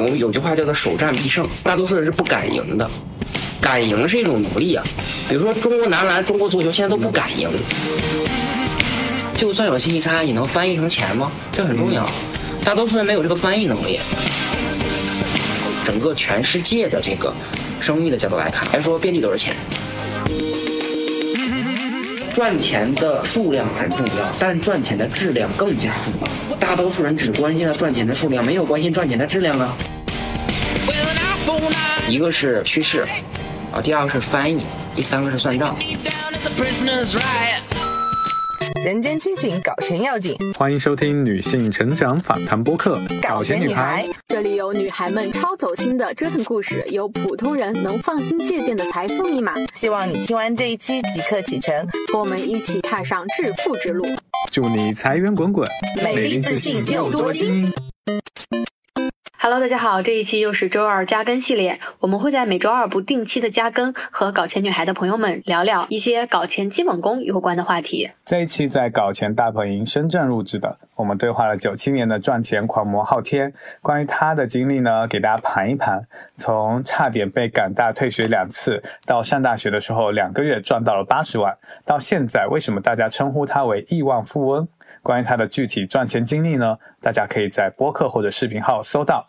我们有句话叫做“首战必胜”，大多数人是不敢赢的。敢赢是一种能力啊，比如说中国男篮、中国足球现在都不敢赢，就算有信息差，你能翻译成钱吗？这很重要。大多数人没有这个翻译能力。整个全世界的这个生意的角度来看，来说遍地都是钱。赚钱的数量很重要，但赚钱的质量更加重要。大多数人只关心了赚钱的数量，没有关心赚钱的质量啊。一个是趋势。啊，第二个是翻译，第三个是算账。人间清醒，搞钱要紧。欢迎收听女性成长访谈播客《搞钱女孩》，这里有女孩们超走心的折腾故事，有普通人能放心借鉴的财富密码。希望你听完这一期即刻启程，和我们一起踏上致富之路。祝你财源滚滚，美丽自信又多金。Hello，大家好，这一期又是周二加更系列，我们会在每周二不定期的加更，和搞钱女孩的朋友们聊聊一些搞钱基本功有关的话题。这一期在搞钱大本营深圳录制的，我们对话了九七年的赚钱狂魔昊天，关于他的经历呢，给大家盘一盘，从差点被赶大退学两次，到上大学的时候两个月赚到了八十万，到现在为什么大家称呼他为亿万富翁？关于他的具体赚钱经历呢，大家可以在播客或者视频号搜到。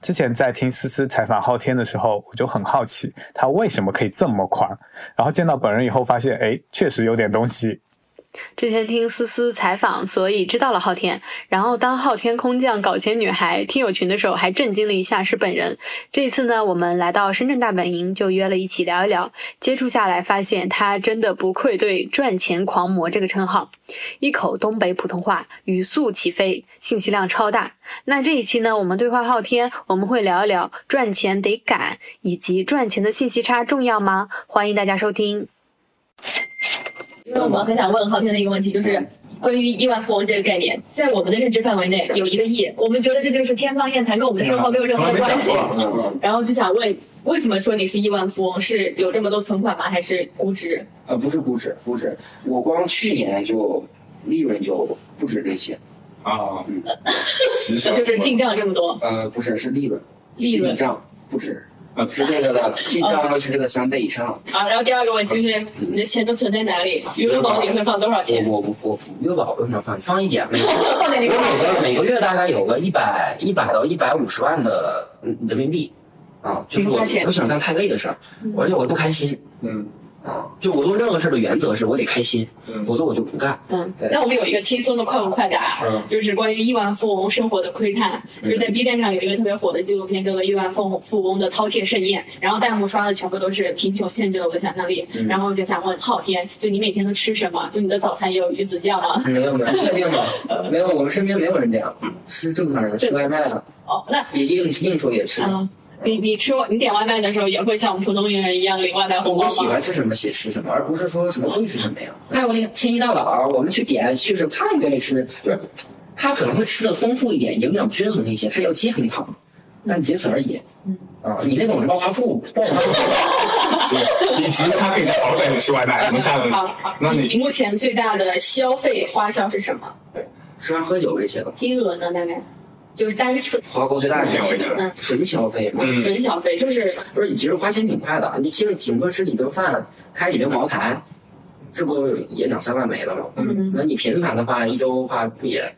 之前在听思思采访昊天的时候，我就很好奇他为什么可以这么狂，然后见到本人以后发现，哎，确实有点东西。之前听思思采访，所以知道了昊天。然后当昊天空降搞钱女孩听友群的时候，还震惊了一下是本人。这一次呢，我们来到深圳大本营，就约了一起聊一聊。接触下来，发现他真的不愧对“赚钱狂魔”这个称号，一口东北普通话，语速起飞，信息量超大。那这一期呢，我们对话昊天，我们会聊一聊赚钱得赶，以及赚钱的信息差重要吗？欢迎大家收听。因为我们很想问昊天的一个问题，就是关于亿万富翁这个概念，在我们的认知范围内有一个亿，我们觉得这就是天方夜谭，跟我们的生活没有任何的关系。然后就想问，为什么说你是亿万富翁？是有这么多存款吗？还是估值？呃，不是估值，估值，我光去年就利润就不止这些。啊，嗯，就是进账这么多？呃，不是，是利润，利润账不止。啊，是这个的，基本上是这个三倍以上。啊，然后第二个问题就是你的钱都存在哪里？余额宝里会放多少钱？我我我余额宝为什么放？放一点，每 放在里面。我每个每个月大概有个一百一百到一百五十万的人民币，啊，就是我不想干太累的事儿，而且我不开心。嗯。啊，就我做任何事的原则是我得开心，否则我就不干。嗯，那我们有一个轻松的快问快答，就是关于亿万富翁生活的窥探。就是在 B 站上有一个特别火的纪录片，叫做《亿万富富翁的饕餮盛宴》，然后弹幕刷的全部都是“贫穷限制了我的想象力”。然后就想问昊天，就你每天都吃什么？就你的早餐也有鱼子酱吗？没有没有，确定吗？没有，我们身边没有人这样，吃正常人吃外卖啊。哦，那也应应酬也吃。你你吃你点外卖的时候也会像我们普通人一样领外卖红包吗？我喜欢吃什么写吃什么，而不是说什么会吃什么呀。还有那个天一大早，我们去点，就是他愿意吃，就是他可能会吃的丰富一点，营养均衡一些，他要健康，但仅此而已。嗯啊，你那种 是暴发户，暴发户，以及他可以保证你吃外卖，能下的。好，那你目前最大的消费花销是什么？吃饭喝酒这些吧。金额呢？大概？就是单次花过最大的钱，嗯，纯消费嘛，纯消费就是不是？你其实花钱挺快的，你请请客吃几顿饭，开几瓶茅台，这不也两三万没了吗？嗯，那你频繁的话，一周的话不也，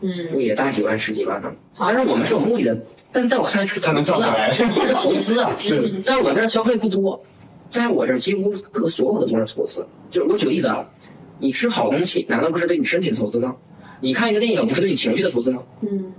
嗯，不也大几万、十几万吗？但是我们是有目的的，但在我看来是 投资的，是投资在我这儿消费不多，在我这儿几乎各所有的都是投资。就是我举个例子啊，你吃好东西，难道不是对你身体的投资吗？你看一个电影，不是对你情绪的投资吗？嗯。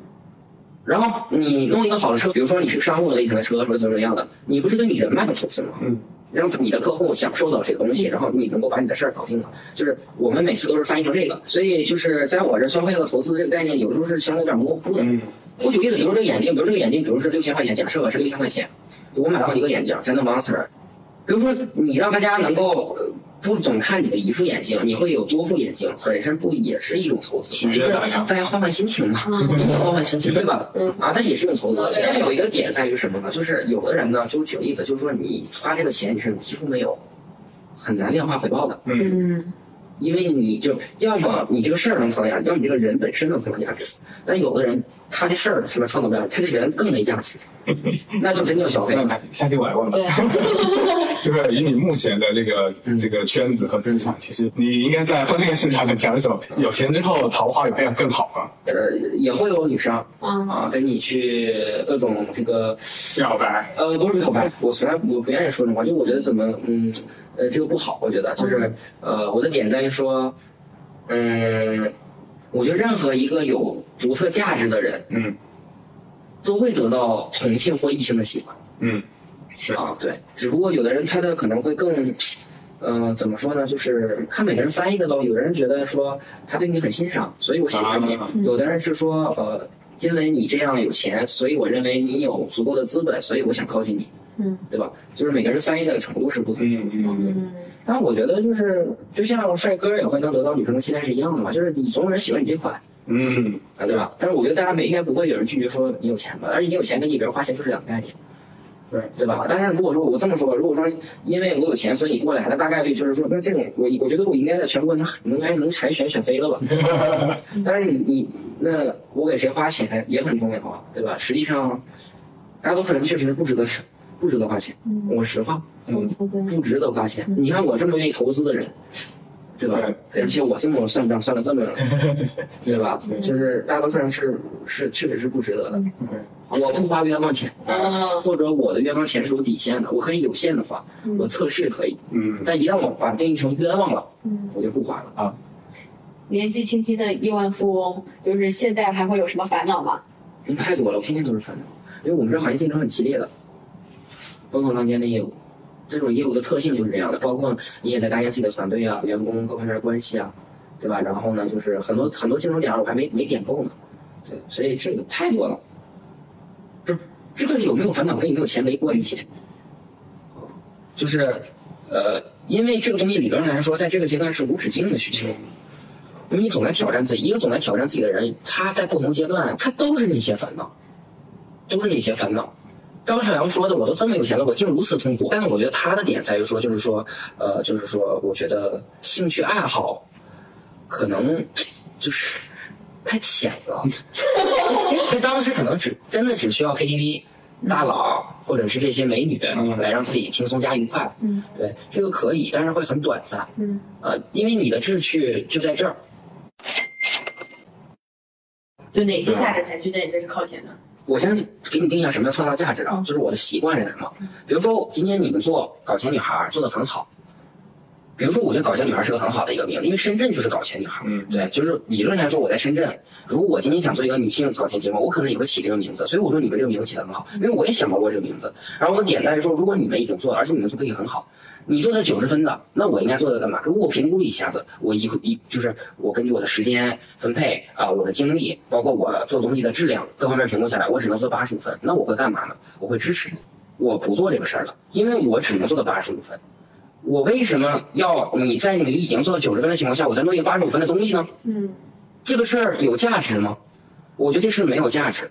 然后你弄一个好的车，比如说你是商务类型的车，或者怎么样的，你不是对你人脉的投资吗？嗯，让你的客户享受到这个东西，然后你能够把你的事儿搞定了。就是我们每次都是翻译成这个，所以就是在我这消费和投资这个概念，有的时候是相对有点模糊的。嗯，我举例子，比如这个眼镜，比如这个眼镜，比如是六千块钱，假设是六千块钱，我买了好几个眼镜，真的 monster。比如说你让大家能够。不总看你的一副眼镜，你会有多副眼镜，本身不也是一种投资吗？就是大家换换心情嘛，换换心情，对吧？啊，它也是一种投资。但有一个点在于什么呢？就是有的人呢，就举个例子，就是说你花这个钱，你是几乎没有很难量化回报的。嗯，因为你就要么你这个事儿能创造价值，要么你这个人本身能创造价值。但有的人他这事儿他妈创造不了，他这人更没价值，那就真叫消费。那下期我来问吧。就是以你目前的这个 这个圈子和资产，其实你应该在婚恋市场很抢手。有钱之后桃花有变得更好吗？呃，也会有女生啊跟你去各种这个表白。呃，不是表白，我从来我不愿意说这话，就我觉得怎么嗯呃这个不好，我觉得就是呃我的点在于说，嗯，我觉得任何一个有独特价值的人，嗯，都会得到同性或异性的喜欢。嗯。是啊，对，只不过有的人他的可能会更，呃，怎么说呢？就是看每个人翻译的喽。有的人觉得说他对你很欣赏，所以我喜欢你；有的人是说，呃，因为你这样有钱，所以我认为你有足够的资本，所以我想靠近你。嗯，对吧？就是每个人翻译的程度是不同的。嗯嗯。但我觉得就是，就像帅哥也会能得到女生的期待是一样的嘛。就是你总有人喜欢你这款，嗯，啊，对吧？但是我觉得大家没应该不会有人拒绝说你有钱吧？而且你有钱跟你别人花钱就是两个概念。对对吧？但是如果说我这么说，如果说因为我有钱，所以你过来，那大概率就是说，那这种我我觉得我应该在全国能能该能海选选飞了吧？但是你你那我给谁花钱也很重要啊，对吧？实际上，大多数人确实不值得不值得花钱。我实话，嗯不值得花钱。你看我这么愿意投资的人，对吧？而且我这么算账算的这么，对吧？就是大多数人是是确实是不值得的。我不花冤枉钱，或者我的冤枉钱是有底线的，我可以有限的花，我测试可以，嗯，但一旦我把定义成冤枉了，嗯，我就不花了啊。年纪轻轻的亿万富翁，就是现在还会有什么烦恼吗？人太多了，我天天都是烦恼，因为我们这行业竞争很激烈的，风口浪尖的业务，这种业务的特性就是这样的，包括你也在搭建自己的团队啊，员工各方面的关系啊，对吧？然后呢，就是很多很多竞争点我还没没点够呢，对，所以这个太多了。这个有没有烦恼跟有没有钱没关系，就是，呃，因为这个东西理论上来说，在这个阶段是无止境的需求，因为你总在挑战自己。一个总在挑战自己的人，他在不同阶段，他都是那些烦恼，都是那些烦恼。张朝阳说的，我都这么有钱了，我竟如此痛苦。但是我觉得他的点在于说，就是说，呃，就是说，我觉得兴趣爱好，可能就是。太浅了，他当时可能只真的只需要 KTV 大佬或者是这些美女来让自己轻松加愉快。嗯，对，这个可以，但是会很短暂。嗯，呃，因为你的志趣就在这儿。就哪些价值排序在你这是靠前的？我先给你定一下什么叫创造价值啊，就是我的习惯是什么。比如说今天你们做搞钱女孩做的很好。比如说，我觉得搞钱女孩是个很好的一个名字，因为深圳就是搞钱女孩。嗯，对，就是理论来说，我在深圳，如果我今天想做一个女性搞钱节目，我可能也会起这个名字。所以我说你们这个名字起的很好，因为我也想到过这个名字。然后我的点在于说，如果你们已经做了，而且你们做的也很好，你做的九十分的，那我应该做的干嘛？如果我评估一下子，我一一就是我根据我的时间分配啊，我的精力，包括我做东西的质量各方面评估下来，我只能做八十五分，那我会干嘛呢？我会支持你，我不做这个事儿了，因为我只能做到八十五分。我为什么要你在你已经做到九十分的情况下，我再弄一个八十五分的东西呢？嗯，这个事儿有价值吗？我觉得这事没有价值。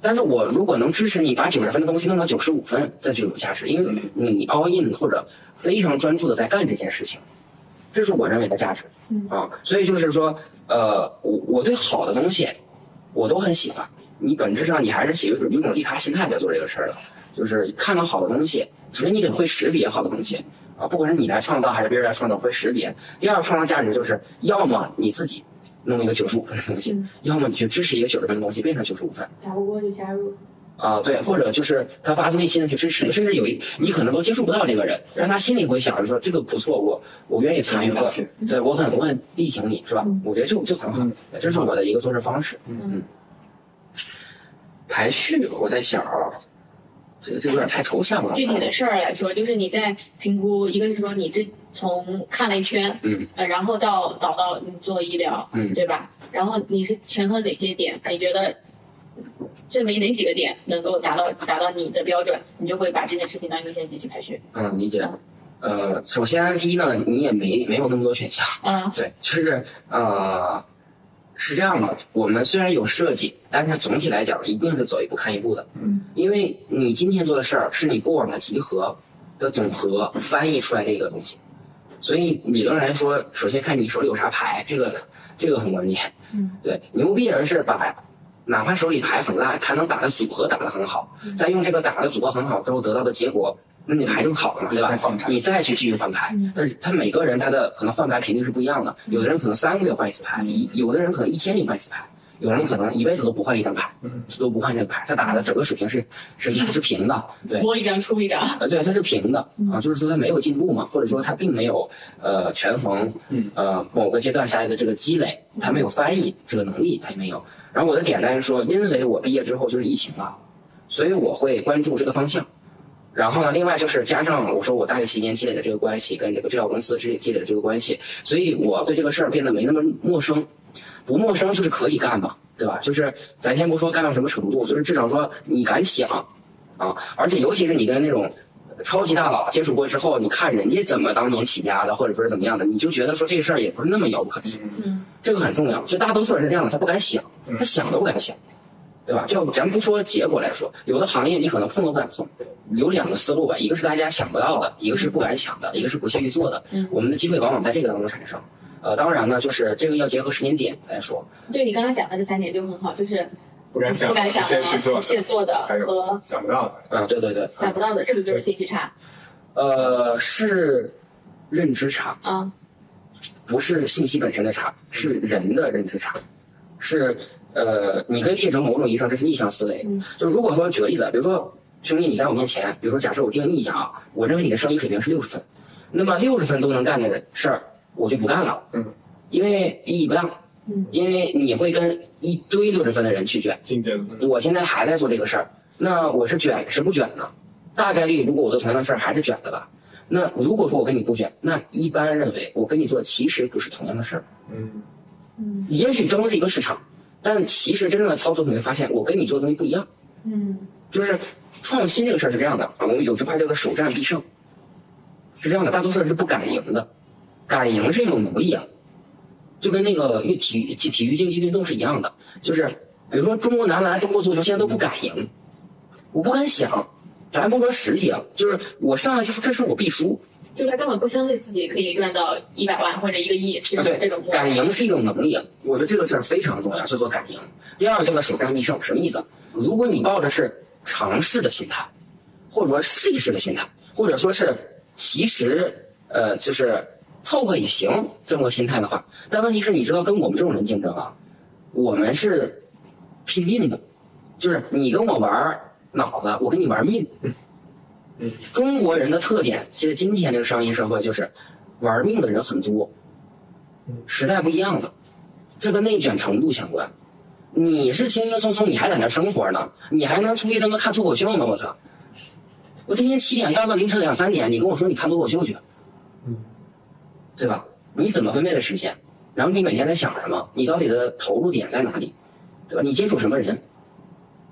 但是我如果能支持你把九十分的东西弄到九十五分，这就有价值，因为你 all in 或者非常专注的在干这件事情，这是我认为的价值。啊，所以就是说，呃，我我对好的东西我都很喜欢。你本质上你还是喜有有种利他心态在做这个事儿的，就是看到好的东西，首先你得会识别好的东西。啊，不管是你来创造还是别人来创造，会识别。第二个，创造价值就是，要么你自己弄一个九十五分的东西，要么你去支持一个九十分的东西变成九十五分。打不过就加入。啊，对，或者就是他发自内心的去支持，甚至有一你可能都接触不到这个人，但他心里会想着说这个不错，我我愿意参与的，对我很我很力挺你，是吧？我觉得就就很好，这是我的一个做事方式。嗯。排序，我在想啊。这个这有点太抽象了。具体的事儿来说，就是你在评估，一个是说你这从看了一圈，嗯，呃，然后到导到你做医疗，嗯，对吧？然后你是权衡哪些点？你觉得证明哪几个点能够达到达到你的标准，你就会把这件事情当优先级去排序。嗯，理解。呃，首先第一呢，你也没没有那么多选项。嗯，对，就是呃。是这样的，我们虽然有设计，但是总体来讲一定是走一步看一步的。嗯，因为你今天做的事儿是你过往的集合的总和翻译出来的一个东西，所以理论来说，首先看你手里有啥牌，这个这个很关键。嗯，对，牛逼人是把哪怕手里牌很烂，他能打的组合打得很好，再用这个打的组合很好之后得到的结果，那你牌就好了嘛，对吧？你再去继续换牌，但是他每个人他的可能换牌频率是不一样的，有的人可能三个月换一次牌，一有的人可能一天就换一次牌。有人可能一辈子都不换一张牌，都不换这个牌，他打的整个水平是是是平的，对，摸一张出一张，呃，对，他是平的啊，就是说他没有进步嘛，或者说他并没有呃权衡，呃某个阶段下来的这个积累，他没有翻译这个能力，他也没有。然后我的点在于说，因为我毕业之后就是疫情了，所以我会关注这个方向。然后呢，另外就是加上我说我大学期间积累的这个关系，跟这个制药公司之积累的这个关系，所以我对这个事儿变得没那么陌生。不陌生就是可以干嘛，对吧？就是咱先不说干到什么程度，就是至少说你敢想，啊！而且尤其是你跟那种超级大佬接触过之后，你看人家怎么当年起家的，或者说是怎么样的，你就觉得说这个事儿也不是那么遥不可及。嗯，这个很重要。就大多数人是这样的，他不敢想，他想都不敢想，对吧？就咱不说结果来说，有的行业你可能碰都不敢碰。有两个思路吧，一个是大家想不到的，一个是不敢想的，一个是不屑于做的。嗯，我们的机会往往在这个当中产生。呃，当然呢，就是这个要结合时间点来说。对你刚刚讲的这三点就很好，就是不敢想、不敢想的、不屑做的和想不到的。嗯，对对对，想不到的，这个就是信息差。呃，是认知差啊，不是信息本身的差，是人的认知差，是呃，你可以列成某种意义上这是逆向思维。就如果说举个例子，比如说兄弟你在我面前，比如说假设我定义一下啊，我认为你的生理水平是六十分，那么六十分都能干的事儿。我就不干了，嗯，因为意义不大，嗯，因为你会跟一堆六十分的人去卷，竞争。我现在还在做这个事儿，那我是卷是不卷呢？大概率如果我做同样的事儿还是卷的吧。那如果说我跟你不卷，那一般认为我跟你做其实不是同样的事儿，嗯嗯，也许争的是一个市场，但其实真正的操作你会发现我跟你做的东西不一样，嗯，就是创新这个事儿是这样的，我们有句话叫做首战必胜，是这样的，大多数人是不敢赢的。敢赢是一种能力啊，就跟那个运体育体体育竞技运动是一样的，就是比如说中国男篮、中国足球现在都不敢赢，我不敢想，咱不说实力啊，就是我上来就说这是我必输，就他根本不相信自己可以赚到一百万或者一个亿，啊对，这种敢赢是一种能力啊，我觉得这个事儿非常重要，叫做敢赢。第二个叫做首战必胜，什么意思？如果你抱着是尝试的心态，或者说试一试的心态，或者说是其实呃就是。凑合也行，这么个心态的话，但问题是，你知道跟我们这种人竞争啊，我们是拼命的，就是你跟我玩脑子，我跟你玩命。中国人的特点，其实今天这个商业社会就是玩命的人很多，时代不一样了，这跟内卷程度相关。你是轻轻松松，你还在那生活呢，你还能出去他妈看脱口秀呢？我操！我天天七点要到凌晨两三点，你跟我说你看脱口秀去？对吧？你怎么分配的时间？然后你每天在想什么？你到底的投入点在哪里？对吧？你接触什么人？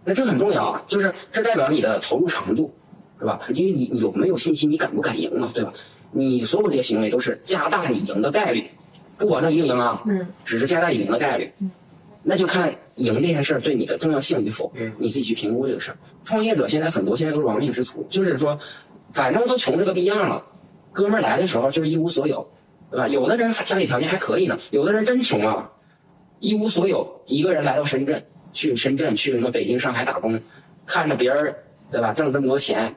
那这很重要啊，就是这代表你的投入程度，是吧？因为你有没有信心，你敢不敢赢嘛？对吧？你所有这些行为都是加大你赢的概率，不保证一定赢啊，嗯，只是加大你赢的概率，嗯，那就看赢这件事儿对你的重要性与否，嗯，你自己去评估这个事儿。创业者现在很多现在都是亡命之徒，就是说，反正都穷这个逼样了，哥们儿来的时候就是一无所有。对吧？有的人还家里条件还可以呢，有的人真穷啊，一无所有，一个人来到深圳，去深圳去什么北京、上海打工，看着别人，对吧？挣这么多钱，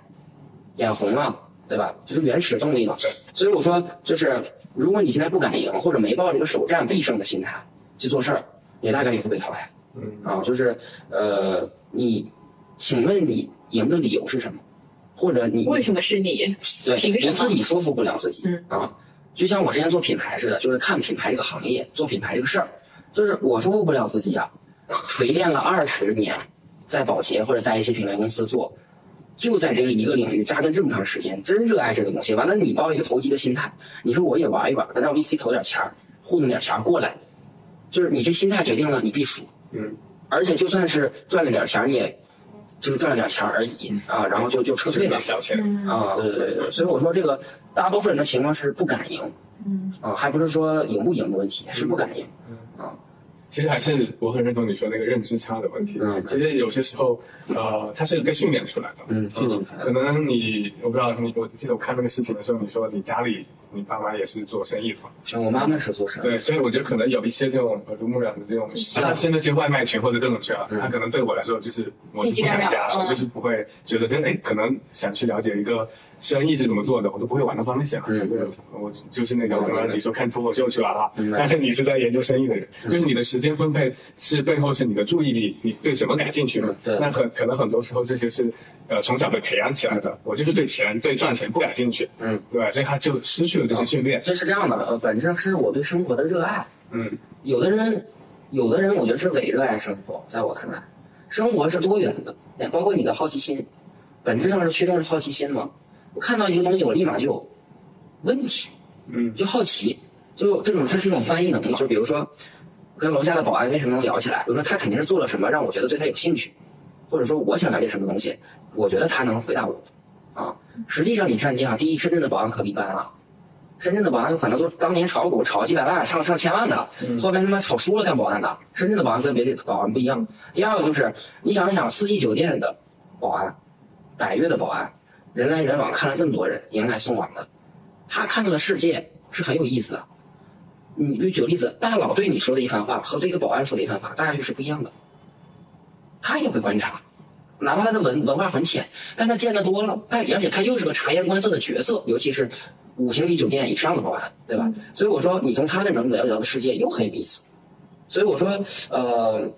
眼红啊，对吧？就是原始动力嘛。所以我说，就是如果你现在不敢赢，或者没抱这个首战必胜的心态去做事儿，你大概率会被淘汰。嗯啊，就是呃，你，请问你赢的理由是什么？或者你为什么是你？对，你自己说服不了自己。嗯啊。就像我之前做品牌似的，就是看品牌这个行业，做品牌这个事儿，就是我说服不了自己啊。锤炼了二十年，在宝洁或者在一些品牌公司做，就在这个一个领域扎根这么长时间，真热爱这个东西。完了，你抱一个投机的心态，你说我也玩一玩，让 VC 投点钱儿，糊弄点钱儿过来，就是你这心态决定了你必输。嗯。而且就算是赚了点钱，你也就是赚了点钱而已啊，然后就就撤退了。小钱啊，对对对。对，所以我说这个。大多数人的情况是不敢赢，嗯。啊，还不是说赢不赢的问题，是不敢赢，啊，其实还是我很认同你说那个认知差的问题。嗯其实有些时候，呃，它是被训练出来的。嗯训练出来可能你我不知道你，我记得我看那个视频的时候，你说你家里你爸妈也是做生意的嘛？像我妈妈是做生意，对，所以我觉得可能有一些这种耳濡目染的这种，是啊哪怕是那些外卖群或者各种群啊，嗯他可能对我来说就是我就不想加了，就是不会觉得说，哎，可能想去了解一个生意是怎么做的，我都不会往那方面想。嗯对，我就是那种可能你说看脱口秀去了啊明，白但是你是在研究生意的人，就是你的时间分配是背后是你的注意力，你对什么感兴趣嗯？对那很可能很多时候这些是呃从小被培养起来的。我就是对钱对赚钱不感兴趣，嗯，对，所以他就失去了这些训练。这是这样的，呃，本质上是我对生活的热爱。嗯有的人，有的人我觉得是伪热爱生活，在我看来，生活是多元的，也包括你的好奇心，本质上是驱动着好奇心嘛。我看到一个东西，我立马就有问题，嗯就好奇，就这种这是一种翻译能力。就比如说，跟楼下的保安为什么能聊起来？比如说他肯定是做了什么让我觉得对他有兴趣，或者说我想了解什么东西，我觉得他能回答我。啊，实际上你像，你想，第一，深圳的保安可比一般啊。深圳的保安有可能都当年炒股炒几百万、上上千万的，后边他妈炒输了干保安的。深圳的保安跟别的保安不一样。第二个就是，你想一想，四季酒店的保安，百悦的保安，人来人往，看了这么多人，迎来送往的，他看到的世界是很有意思的。你就举个例子，大佬对你说的一番话和对一个保安说的一番话，大概率是不一样的。他也会观察，哪怕他的文文化很浅，但他见得多了，哎，而且他又是个察言观色的角色，尤其是五星级酒店以上的保安，对吧？所以我说，你从他那能了解到的世界又很有意思。所以我说，呃，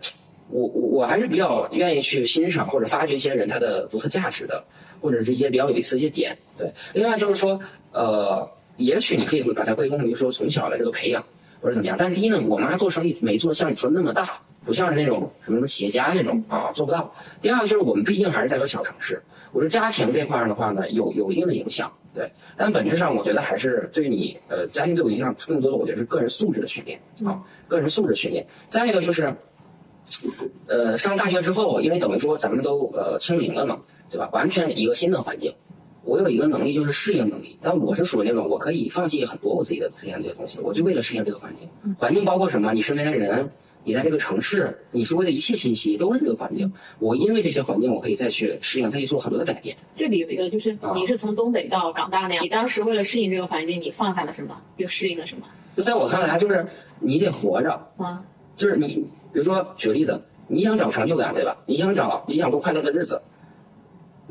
我我我还是比较愿意去欣赏或者发掘一些人他的独特价值的，或者是一些比较有意思的一些点。对，另外就是说，呃，也许你可以会把它归功于说从小的这个培养或者怎么样。但是第一呢，我妈做生意没做像你说的那么大，不像是那种什么什么企业家那种啊，做不到。第二个就是我们毕竟还是在个小城市，我觉得家庭这块儿的话呢，有有一定的影响。对，但本质上我觉得还是对你呃家庭对我影响更多的，我觉得是个人素质的训练啊，个人素质训练。再一个就是，呃，上大学之后，因为等于说咱们都呃清零了嘛，对吧？完全一个新的环境，我有一个能力就是适应能力，但我是属于那种我可以放弃很多我自己的之前这些东西，我就为了适应这个环境。环境包括什么？你身边的人，你在这个城市，你周围的一切信息都是这个环境。我因为这些环境，我可以再去适应，再去做很多的改变。这里有一个就是啊你是从东北到港大那样，你当时为了适应这个环境，你放下了什么，又适应了什么？就在我看来，就是你得活着，啊，就是你，比如说举个例子，你想找成就感，对吧？你想找，你想过快乐的日子，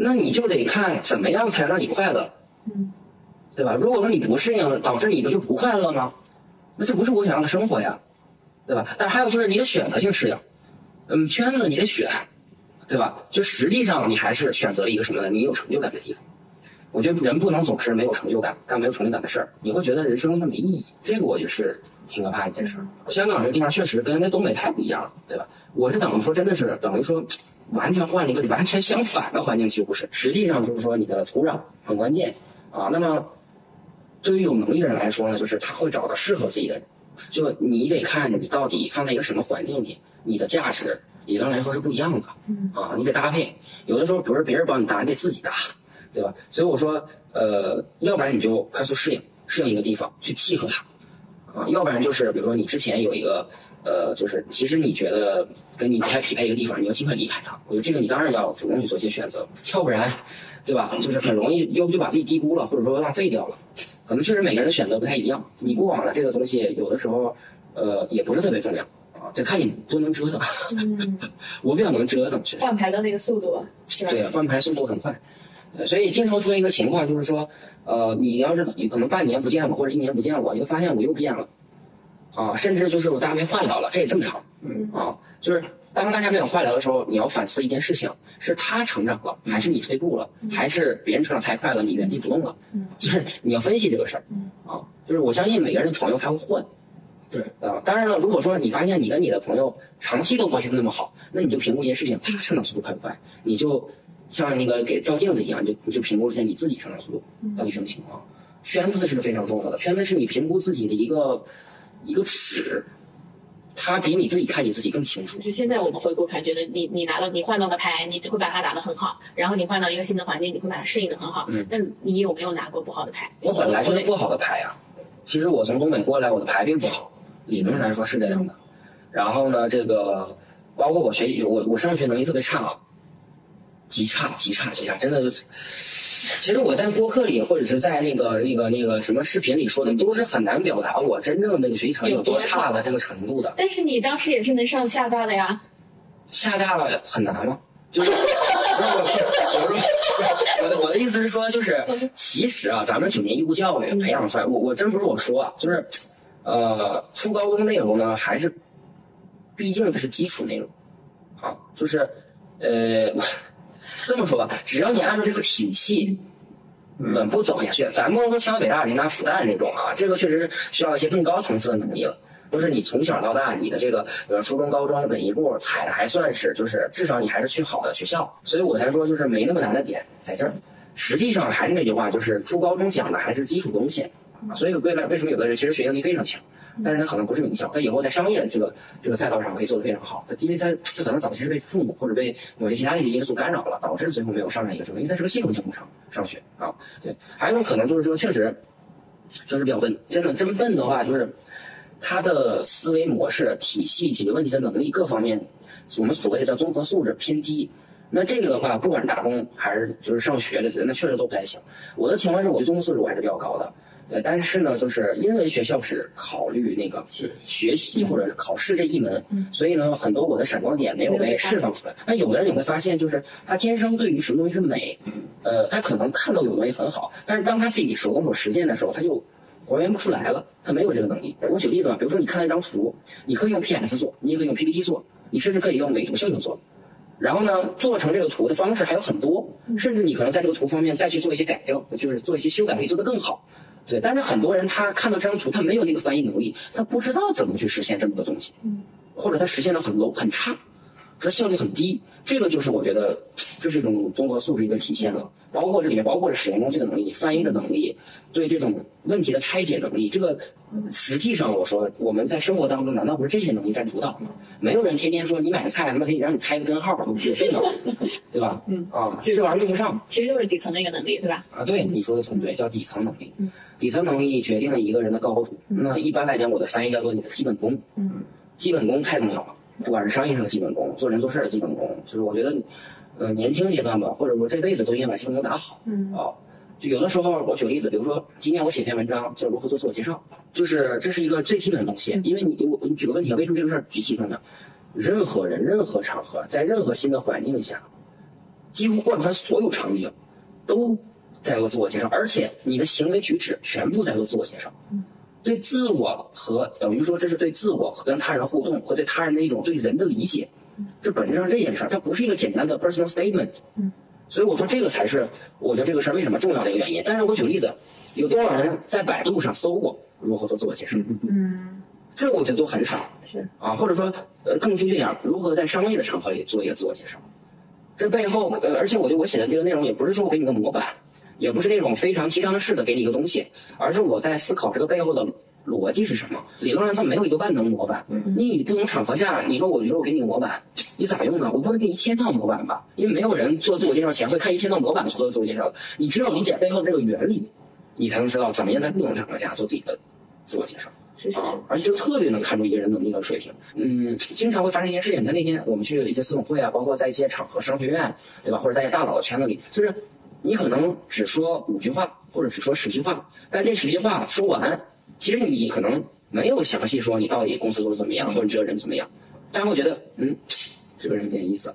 那你就得看怎么样才让你快乐，嗯，对吧？如果说你不适应，导致你不就不快乐吗？那这不是我想要的生活呀，对吧？但还有就是你得选择性适应，嗯，圈子你得选，对吧？就实际上你还是选择了一个什么呢？你有成就感的地方。我觉得人不能总是没有成就感，干没有成就感的事儿，你会觉得人生它没意义。这个我觉得是挺可怕的一件事儿。香港这个地方确实跟那东北太不一样了，对吧？我是等于说真的是等于说完全换了一个完全相反的环境，几乎是。实际上就是说你的土壤很关键啊。那么对于有能力的人来说呢，就是他会找到适合自己的人。就你得看你到底放在一个什么环境里，你的价值理论来说是不一样的啊。你得搭配，有的时候不是别人帮你搭，你得自己搭。对吧？所以我说，呃，要不然你就快速适应，适应一个地方，去契合它，啊，要不然就是比如说你之前有一个，呃，就是其实你觉得跟你不太匹配一个地方，你要尽快离开它。我觉得这个你当然要主动去做一些选择，要不然，对吧？就是很容易，要不就把自己低估了，或者说浪费掉了。可能确实每个人的选择不太一样，你过往的这个东西，有的时候，呃，也不是特别重要啊，就看你多能折腾。嗯，我比较能折腾，其实。换牌的那个速度？对，换牌速度很快，呃所以经常出现一个情况，就是说，呃，你要是你可能半年不见我，或者一年不见我，你会发现我又变了，啊，甚至就是我大家没化疗了，这也正常，嗯啊，就是当大家没有化疗的时候，你要反思一件事情：是他成长了，还是你退步了，还是别人成长太快了，你原地不动了？嗯就是你要分析这个事儿，啊，就是我相信每个人的朋友他会换。对啊，当然了，如果说你发现你跟你的朋友长期都关系都那么好，那你就评估一件事情，他成长速度快不快，你就像那个给照镜子一样，你就你就评估一下你自己成长速度到底什么情况。圈子是非常重要的，圈子是你评估自己的一个一个尺，他比你自己看你自己更清楚。就现在我们回顾看，觉得你你拿到你换到的牌，你会把它打得很好，然后你换到一个新的环境，你会把它适应的很好。嗯那你有没有拿过不好的牌？我本来就是不好的牌呀、其实我从东北过来，我的牌并不好，理论上来说是这样的。然后呢，这个包括我学习，我我上学能力特别差，极差极差极差，真的就是。其实我在播客里或者是在那个那个那个什么视频里说的，都是很难表达我真正的那个学习成绩有多差的这个程度的。但是你当时也是能上厦大的呀。厦大很难吗？就是，我说，我的我的意思是说，就是其实啊，咱们九年义务教育培养出来，我我真不是我说啊，就是，呃，初高中内容呢，还是，毕竟它是基础内容，啊，就是，呃，这么说吧，只要你按照这个体系稳步走下去，咱不能说清华北大人大复旦那种啊，这个确实需要一些更高层次的能力了。就是你从小到大，你的这个呃初中、高中每一步踩的还算是，就是至少你还是去好的学校，所以我才说就是没那么难的点在这儿。实际上还是那句话，就是初高中讲的还是基础东西，啊所以未来为什么有的人其实学习能力非常强，但是他可能不是名校，他以后在商业这个这个赛道上可以做得非常好，因为他这可能早期是被父母或者被某些其他的一些因素干扰了，导致最后没有上上一个什么，因为他是个系统性工程上学啊。对，还有一种可能就是说确实确实比较笨，真的真笨的话就是。他的思维模式、体系、解决问题的能力各方面，我们所谓的综合素质偏低。那这个的话，不管是打工还是就是上学的，那确实都不太行。我的情况是，我的综合素质我还是比较高的。对，但是呢，就是因为学校只考虑那个学习或者是考试这一门，所以呢，很多我的闪光点没有被释放出来。那有的人你会发现，就是他天生对于什么东西是美，呃，他可能看到有东西很好，但是当他自己手动手实践的时候，他就。还原不出来了，他没有这个能力。我举例子吧，比如说你看到一张图，你可以用 PS 做，你也可以用 PPT 做，你甚至可以用美图秀秀做。然后呢，做成这个图的方式还有很多，甚至你可能在这个图方面再去做一些改正，就是做一些修改，可以做得更好。对，但是很多人他看到这张图，他没有那个翻译能力，他不知道怎么去实现这么多东西，或者他实现的很 low 很差，他效率很低。这个就是我觉得这是一种综合素质一个体现了。包括这里面包括使用工具的能力、翻译的能力、对这种问题的拆解能力。这个实际上我说我们在生活当中难道不是这些能力占主导吗？没有人天天说你买个菜他妈可以让你开个根号，有这能，对吧？嗯啊，这玩意儿用不上。其实就是底层的一个能力，对吧？啊，对，你说的很对，叫底层能力。底层能力决定了一个人的高度。那一般来讲，我的翻译叫做你的基本功。嗯，基本功太重要了，不管是商业上的基本功，做人做事的基本功，就是我觉得。呃，年轻阶段吧，或者说这辈子都应该把基本功打好。嗯，哦，就有的时候我举个例子，比如说今天我写篇文章，叫如何做自我介绍，就是这是一个最基本的东西。因为你我你举个问题啊，为什么这个事儿举其重要？任何人、任何场合，在任何新的环境下，几乎贯穿所有场景，都在做自我介绍，而且你的行为举止全部在做自我介绍。对自我和等于说这是对自我和跟他人互动和对他人的一种对人的理解。这本质上这件事儿，它不是一个简单的 personal statement，嗯，所以我说这个才是我觉得这个事儿为什么重要的一个原因。但是我举个例子，有多少人在百度上搜过如何做自我介绍？嗯，这我觉得都很少，是啊，或者说呃更精确点，如何在商业的场合里做一个自我介绍？这背后呃，而且我觉得我写的这个内容也不是说我给你个模板，也不是那种非常提倡式的给你一个东西，而是我在思考这个背后的。逻辑是什么？理论上它没有一个万能模板。你不同场合下，你说我觉得我给你个模板，你咋用呢？我不能给你一千套模板吧？因为没有人做自我介绍前会看一千套模板去做自我介绍的。你只有理解背后的这个原理，你才能知道怎么样在不同场合下做自己的自我介绍。是是是。而且这个特别能看出一个人能力和水平。嗯，经常会发生一件事情。你看那天我们去一些私董会啊，包括在一些场合，商学院，对吧？或者在一些大佬的圈子里，就是你可能只说五句话，或者只说十句话，但这十句话说完，其实你可能。没有详细说你到底公司做的怎么样，或者这个人怎么样，但会觉得嗯，这个人有点意思，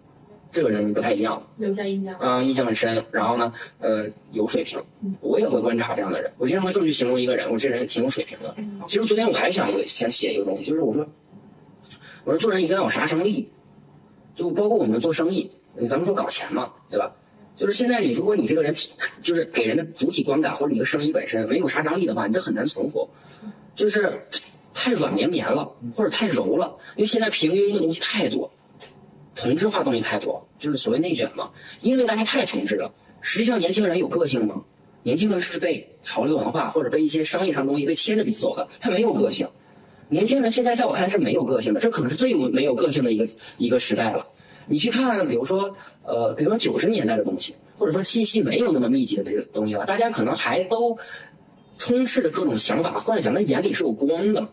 这个人不太一样，留下印象。嗯，印象很深。然后呢，呃，有水平。我也会观察这样的人。我经常会这么去形容一个人，我这人挺有水平的。其实昨天我还想想写一个东西，就是我说，我说做人一定要有杀伤力，就包括我们做生意，咱们说搞钱嘛，对吧？就是现在你如果你这个人就是给人的主体观感或者你的声音本身没有杀伤力的话，你这很难存活。就是太软绵绵了，或者太柔了，因为现在平庸的东西太多，同质化东西太多，就是所谓内卷嘛。因为大家太同质了。实际上，年轻人有个性吗？年轻人是被潮流文化或者被一些商业上东西被牵着鼻子走的，他没有个性。年轻人现在在我看来是没有个性的，这可能是最没有个性的一个一个时代了。你去看，比如说，呃，比如说九十年代的东西，或者说信息没有那么密集的这个东西吧，大家可能还都。充斥着各种想法、幻想，那眼里是有光的。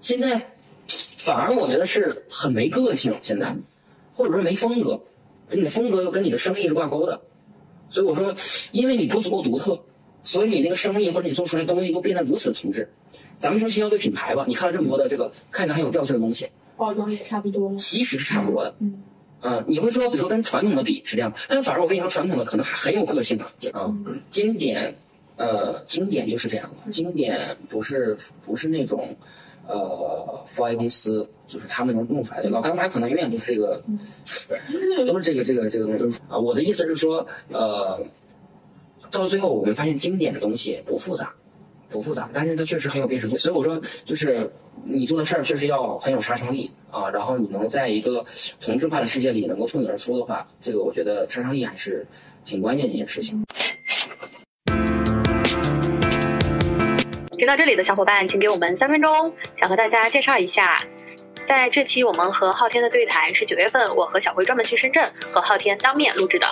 现在反而我觉得是很没个性，现在，或者说没风格，你的风格又跟你的生意是挂钩的，所以我说，因为你不足够独特，所以你那个生意或者你做出来的东西都变得如此同质。咱们说新消费品牌吧，你看了这么多的这个看着很有调性的东西，包装也差不多，其实是差不多的。嗯，嗯，你会说，比如说跟传统的比是这样，但反而我跟你说，传统的可能还很有个性啊。啊，经典，呃，经典就是这样的，经典不是不是那种。呃，f A 公司就是他们能弄出来的。老干妈可能永远都是这个，都是这个这个这个东西啊。我的意思是说，呃，到最后我们发现经典的东西不复杂，不复杂，但是它确实很有辨识度。所以我说，就是你做的事儿确实要很有杀伤力啊。然后你能在一个同质化的世界里能够脱颖而出的话，这个我觉得杀伤力还是挺关键的一件事情。听到这里的小伙伴，请给我们三分钟，想和大家介绍一下，在这期我们和昊天的对谈是九月份，我和小辉专门去深圳和昊天当面录制的。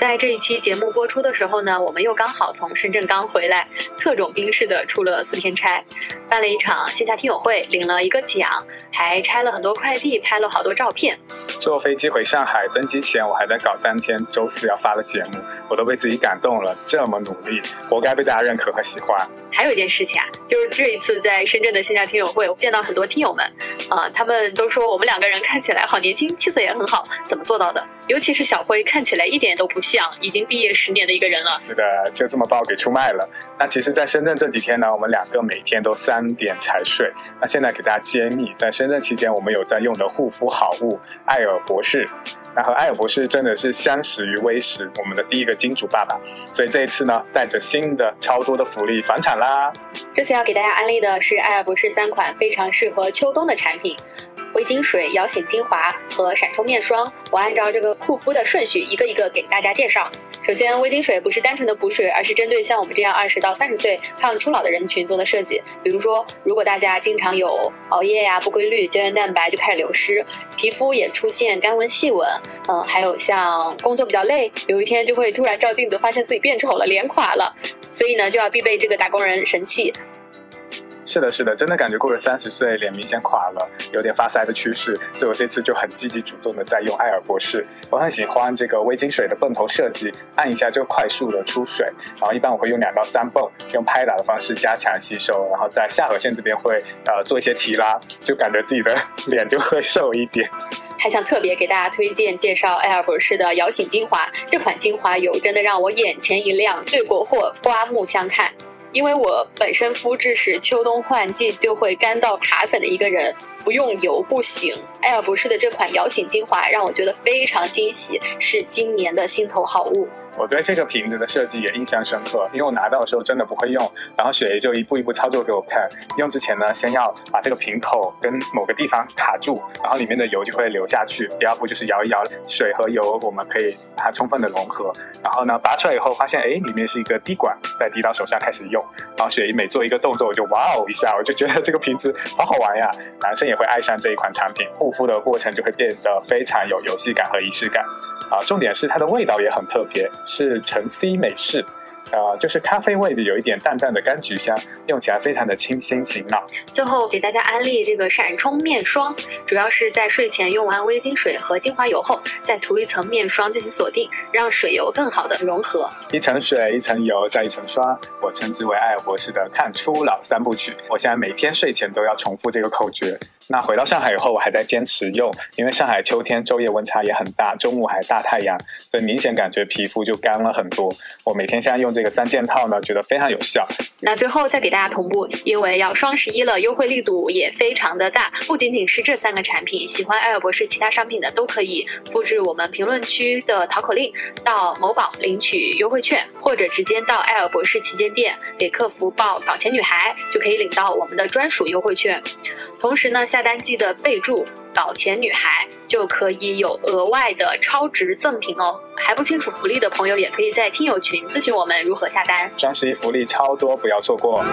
在这一期节目播出的时候呢，我们又刚好从深圳刚回来，特种兵式的出了四天差，办了一场线下听友会，领了一个奖，还拆了很多快递，拍了好多照片。坐飞机回上海，登机前我还在搞当天周四要发的节目，我都被自己感动了，这么努力，活该被大家认可和喜欢。还有一件事情啊，就是这一次在深圳的线下听友会，我见到很多听友们，啊，他们都说我们两个人看起来好年轻，气色也很好，怎么做到的？尤其是小辉，看起来一点都不像。已经毕业十年的一个人了，是的，就这么把我给出卖了。那其实，在深圳这几天呢，我们两个每天都三点才睡。那现在给大家揭秘，在深圳期间，我们有在用的护肤好物艾尔博士。那和艾尔博士真的是相识于微时，我们的第一个金主爸爸。所以这一次呢，带着新的超多的福利返场啦。这次要给大家安利的是艾尔博士三款非常适合秋冬的产品。微晶水摇醒精华和闪充面霜，我按照这个护肤的顺序一个一个给大家介绍。首先，微晶水不是单纯的补水，而是针对像我们这样二十到三十岁抗初老的人群做的设计。比如说，如果大家经常有熬夜呀、不规律，胶原蛋白就开始流失，皮肤也出现干纹细纹，嗯，还有像工作比较累，有一天就会突然照镜子发现自己变丑了、脸垮了，所以呢，就要必备这个打工人神器。是的，是的，真的感觉过了三十岁，脸明显垮了，有点发腮的趋势，所以我这次就很积极主动的在用艾尔博士。我很喜欢这个微晶水的泵头设计，按一下就快速的出水。然后一般我会用两到三泵，用拍打的方式加强吸收，然后在下颌线这边会呃做一些提拉，就感觉自己的 脸就会瘦一点。还想特别给大家推荐介绍艾尔博士的摇醒精华，这款精华油真的让我眼前一亮，对国货，刮目相看。因为我本身肤质是秋冬换季就会干到卡粉的一个人，不用油不行。艾尔博士的这款摇醒精华让我觉得非常惊喜，是今年的心头好物。我对这个瓶子的设计也印象深刻，因为我拿到的时候真的不会用，然后雪姨就一步一步操作给我看。用之前呢，先要把这个瓶口跟某个地方卡住，然后里面的油就会流下去。第二步就是摇一摇，水和油我们可以把它充分的融合。然后呢，拔出来以后发现，哎，里面是一个滴管，再滴到手上开始用。然后雪姨每做一个动作，我就哇哦一下，我就觉得这个瓶子好好玩呀。男生也会爱上这一款产品，护肤的过程就会变得非常有游戏感和仪式感。啊，重点是它的味道也很特别，是橙 C 美式。呃，就是咖啡味的，有一点淡淡的柑橘香，用起来非常的清新醒脑。最后给大家安利这个闪充面霜，主要是在睡前用完微晶水和精华油后，再涂一层面霜进行锁定，让水油更好的融合。一层水，一层油，再一层霜，我称之为艾尔博士的看初老三部曲。我现在每天睡前都要重复这个口诀。那回到上海以后，我还在坚持用，因为上海秋天昼夜温差也很大，中午还大太阳，所以明显感觉皮肤就干了很多。我每天现在用这。个三件套呢，觉得非常有效。那最后再给大家同步，因为要双十一了，优惠力度也非常的大。不仅仅是这三个产品，喜欢艾尔博士其他商品的都可以复制我们评论区的淘口令，到某宝领取优惠券，或者直接到艾尔博士旗舰店给客服报“搞钱女孩”，就可以领到我们的专属优惠券。同时呢，下单记得备注。搞钱女孩就可以有额外的超值赠品哦！还不清楚福利的朋友，也可以在听友群咨询我们如何下单。双十一福利超多，不要错过。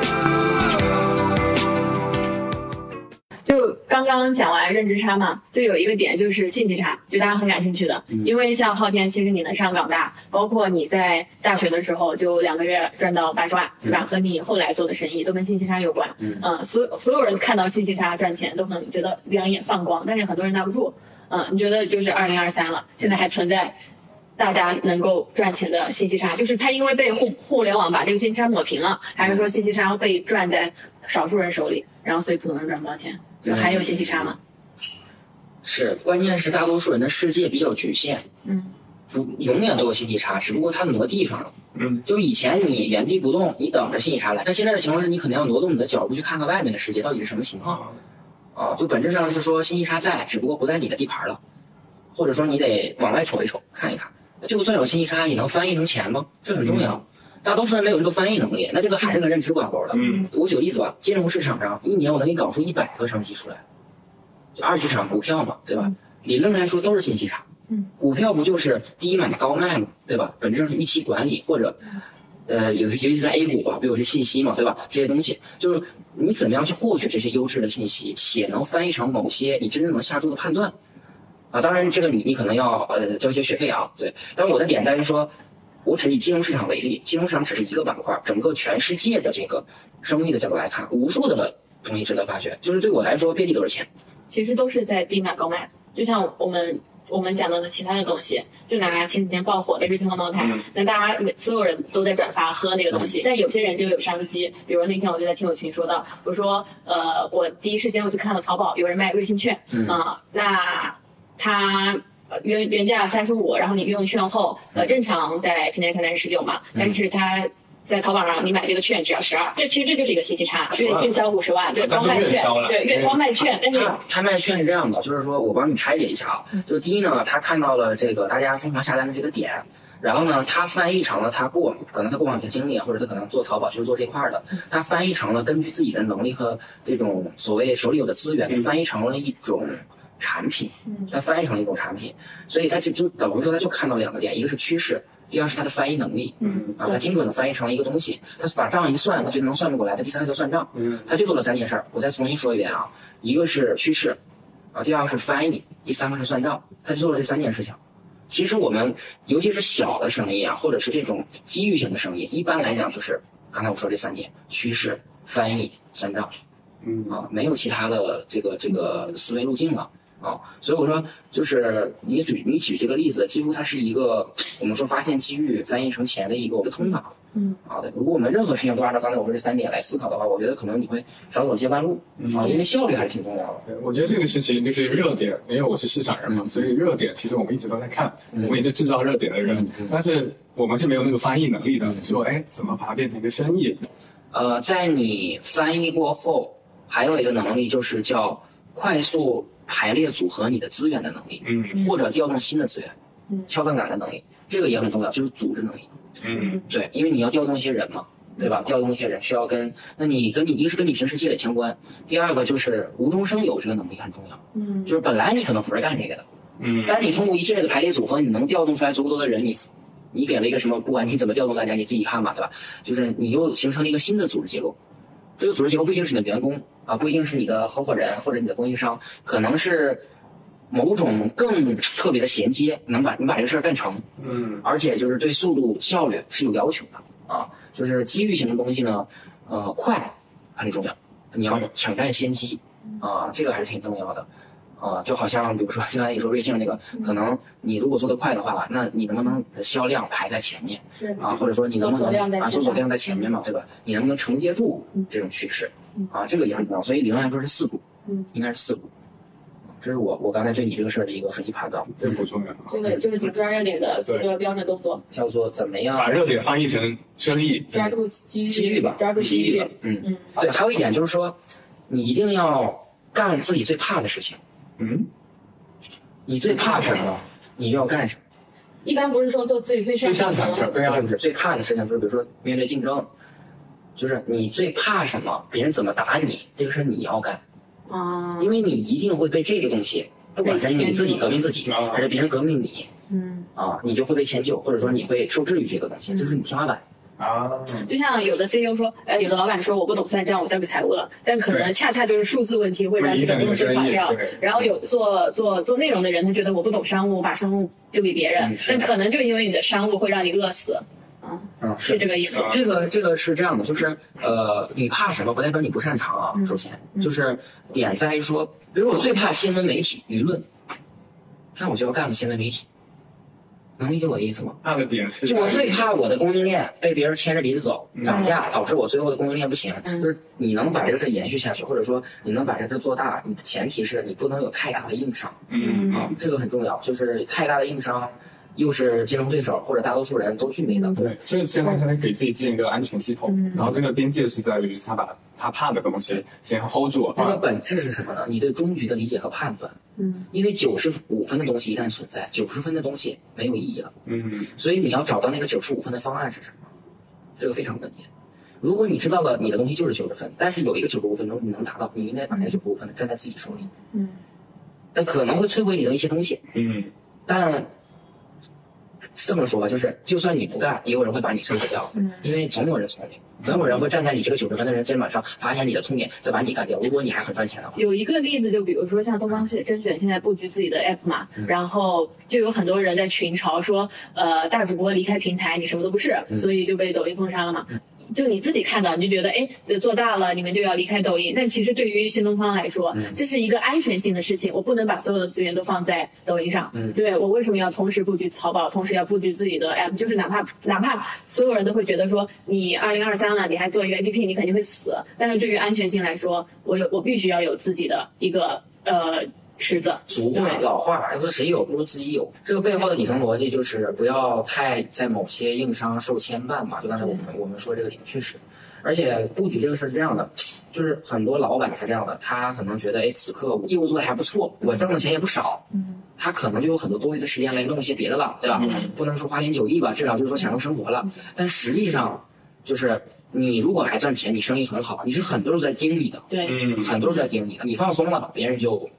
刚刚讲完认知差嘛，就有一个点就是信息差，就大家很感兴趣的。嗯因为像昊天，其实你能上港大，包括你在大学的时候就两个月赚到八十万，对吧？和你后来做的生意都跟信息差有关。嗯呃所所有人看到信息差赚钱都可能觉得两眼放光，但是很多人拿不住。嗯、你觉得就是二零二三了，现在还存在大家能够赚钱的信息差，就是它因为被互互联网把这个信息差抹平了，还是说信息差被赚在少数人手里，然后所以普通人赚不到钱？就还有信息差吗？是，关键是大多数人的世界比较局限，嗯，不永远都有信息差，只不过它挪地方了。嗯，就以前你原地不动，你等着信息差来，但现在的情况是你可能要挪动你的脚步去看看外面的世界到底是什么情况。啊，就本质上是说信息差在，只不过不在你的地盘了，或者说你得往外瞅一瞅，看一看。就算有信息差，你能翻译成钱吗？这很重要。大多数人没有这个翻译能力，那这个还是跟认知挂钩的。嗯，我举个例子吧，金融市场上一年我能给你搞出一百个商机出来，就二级市场股票嘛，对吧？理论上来说都是信息差。嗯，股票不就是低买高卖嘛，对吧？本质上是预期管理或者。呃，有尤其在 A 股吧，不有些信息嘛，对吧？这些东西就是你怎么样去获取这些优质的信息，且能翻译成某些你真正能下注的判断啊。当然，这个你你可能要呃交一些学费啊，对。但是我的点在于说，我只以金融市场为例，金融市场只是一个板块，整个全世界的这个生意的角度来看，无数的东西值得发掘。就是对我来说，遍地都是钱。其实都是在低买高卖，就像我们我们讲到的其他的东西，就拿前几天爆火的瑞幸和茅台，嗯那大家每所有人都在转发喝那个东西，但有些人就有商机，比如那天我就在听友群说到，我说呃，我第一时间我去看了淘宝，有人卖瑞幸券，嗯啊、那他。呃原原价三十五，然后你用券后，呃，正常在平台下单是十九嘛，但是它在淘宝上你买这个券只要十二，这其实这就是一个信息差，月万月销五十万，对，光卖券对，月光卖券，但是他他卖券是这样的，就是说我帮你拆解一下啊，就第一呢，他看到了这个大家疯狂下单的这个点，然后呢，他翻译成了他过往可能他过往的经历，或者他可能做淘宝就是做这块儿的，他翻译成了根据自己的能力和这种所谓手里有的资源，他翻译成了一种产品，它翻译成了一种产品，所以它就就等于说他就看到两个点，一个是趋势。第二是它的翻译能力，嗯啊，它精准的翻译成了一个东西，他把账一算，他觉得能算得过来，他第三个就算账，嗯他就做了三件事儿。我再重新说一遍啊，一个是趋势，啊，第二个是翻译，第三个是算账，他就做了这三件事情。其实我们尤其是小的生意啊，或者是这种机遇性的生意，一般来讲就是刚才我说这三点：趋势、翻译、算账嗯啊，没有其他的这个这个思维路径了。啊，所以我说，就是你举你举这个例子，几乎它是一个我们说发现机遇、翻译成钱的一个一个通法。嗯，好的。如果我们任何事情都按照刚才我说这三点来思考的话，我觉得可能你会少走一些弯路啊，因为效率还是挺重要的。对我觉得这个事情就是热点，因为我是市场人嘛，嗯所以热点其实我们一直都在看，嗯我们也是制造热点的人，但是我们是没有那个翻译能力的，嗯说哎怎么把它变成一个生意？呃，在你翻译过后，还有一个能力就是叫快速排列组合你的资源的能力，嗯或者调动新的资源嗯，敲杠杆的能力，这个也很重要，就是组织能力。嗯对，因为你要调动一些人嘛，对吧？调动一些人需要跟，那你跟你一个是跟你平时积累相关，第二个就是无中生有这个能力很重要。嗯就是本来你可能不是干这个的，嗯但是你通过一系列的排列组合，你能调动出来足够多的人，你你给了一个什么，不管你怎么调动大家，你自己看吧，对吧？就是你又形成了一个新的组织结构。这个组织结构不一定是你的员工啊，不一定是你的合伙人或者你的供应商，可能是某种更特别的衔接，能把你把这个事儿干成。嗯而且就是对速度效率是有要求的啊，就是机遇型的东西呢，呃，快很重要，你要抢占先机啊，这个还是挺重要的啊，就好像比如说刚才你说瑞幸那个，可能你如果做得快的话，那你能不能销量排在前面是啊，或者说你能不能啊前面搜索量在前面嘛，对吧？你能不能承接住这种趋势啊，这个也很重要，所以理论来说是四股，嗯，应该是四步。嗯这是我我刚才对你这个事儿的一个分析判断，这个补充的，这个就是怎么抓热点的四个标准都不多，叫做怎么样把热点翻译成生意，抓住机遇，机遇吧，抓住机遇嗯，对，还有一点就是说，你一定要干自己最怕的事情。嗯你最怕什么，你就要干什么。一般不是说做自己最擅长最擅长的事儿，对啊，是不是？最怕的事情就是，比如说面对竞争，就是你最怕什么，别人怎么打你，这个事儿你要干，啊，因为你一定会被这个东西，不管是你自己革命自己，啊还是别人革命你嗯啊，你就会被迁就，或者说你会受制于这个东西，这是你天花板。啊，就像有的 CEO 说，呃，有的老板说我不懂算账，我交给财务了，但可能恰恰就是数字问题会让这个公司垮掉对。然后有做做做内容的人，他觉得我不懂商务，我把商务丢给别人嗯，但可能就因为你的商务会让你饿死，嗯，是这个意思。啊这个这个是这样的，就是呃，你怕什么不代表你不擅长啊。首先就是点在于说，比如我最怕新闻媒体舆论，那我就要干个新闻媒体，能理解我的意思吗？怕的点是就我最怕我的供应链被别人牵着鼻子走，嗯涨价导致我最后的供应链不行。就是你能把这个事延续下去，或者说你能把这事做大，你前提是你不能有太大的硬伤嗯啊，这个很重要。就是太大的硬伤，又是竞争对手或者大多数人都具备的，对，所以现在他得给自己建一个安全系统，嗯然后这个边界是在于他把他怕的东西先 hold 住，这个本质是什么呢？你对终局的理解和判断。嗯，因为九十五分的东西一旦存在，九十分的东西没有意义了。嗯所以你要找到那个九十五分的方案是什么，这个非常关键。如果你知道了你的东西就是九十分，但是有一个九十五分钟你能达到，你应该把那个九十五分站在自己手里。嗯，但可能会摧毁你的一些东西，嗯但这么说吧，就是就算你不干，也有人会把你摧毁掉，嗯因为总有人聪明，总有人会站在你这个九十分的人肩膀上，发现你的痛点，再把你干掉。如果你还很赚钱的话，有一个例子，就比如说像东方甄选现在布局自己的 app 嘛，嗯然后就有很多人在群嘲说，呃，大主播离开平台，你什么都不是，嗯所以就被抖音封杀了嘛。就你自己看到，你就觉得，哎，做大了，你们就要离开抖音。但其实对于新东方来说，嗯这是一个安全性的事情，我不能把所有的资源都放在抖音上。嗯对我为什么要同时布局淘宝，同时要布局自己的 app？就是哪怕哪怕所有人都会觉得说，你二零二三了，你还做一个 app，你肯定会死。但是对于安全性来说，我有我必须要有自己的一个呃池子。俗话老话说谁有不如自己有，这个背后的底层逻辑就是不要太在某些硬伤受牵绊嘛。就刚才我们我们说这个点确实，而且布局这个事儿是这样的，就是很多老板是这样的，他可能觉得哎此刻我业务做的还不错，我挣的钱也不少，嗯他可能就有很多多余的时间来弄一些别的了，对吧？不能说花天酒地吧，至少就是说享受生活了。但实际上就是你如果还赚钱，你生意很好，你是很多人都在盯你的，对，嗯很多人都在盯你的，你放松了，别人就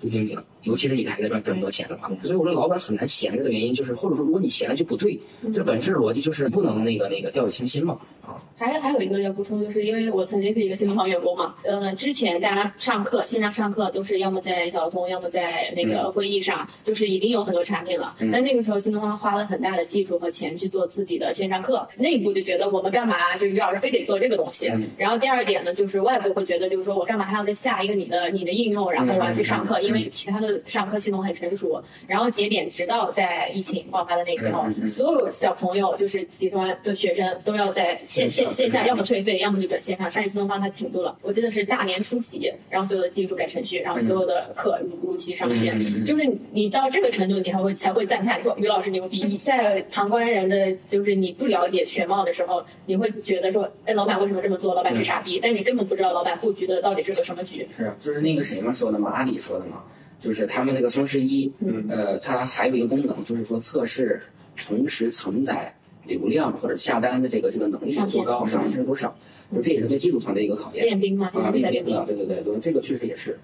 就盯你了。尤其是你还在赚更多钱的话，所以我说老板很难闲着的原因就是，或者说如果你闲了就不对，这本质逻辑就是不能那个那个掉以轻心嘛。啊。还还有一个要补充，就是因为我曾经是一个新东方员工嘛，呃，之前大家上课线上上课都是要么在小通，要么在那个会议上，就是已经有很多产品了。但那个时候新东方花了很大的技术和钱去做自己的线上课，内部就觉得我们干嘛就于老师非得做这个东西。嗯。然后第二点呢，就是外部会觉得就是说我干嘛还要再下一个你的你的应用，然后我要去上课，因为其他的上课系统很成熟。然后节点直到在疫情爆发的那个时候，嗯嗯嗯所有小朋友就是集团的学生都要在线线线下要么退费，要么就转线上。上一次东方它挺住了，我记得是大年初几，然后所有的技术改程序，然后所有的课如如期上线。就是你你到这个程度，你还会才会赞叹说于老师牛逼。在旁观人的就是你不了解全貌的时候，你会觉得说，哎，老板为什么这么做？老板是傻逼，但你根本不知道老板布局的到底是个什么局。是，就是那个谁嘛说的嘛，阿里说的嘛，就是他们那个双十一，嗯呃，它还有一个功能，就是说测试同时承载流量或者下单的这个这个能力有多高，上限是多少，就这也是对技术层的一个考验。练兵嘛，啊，练兵练兵的，。对对对对，这个确实也是，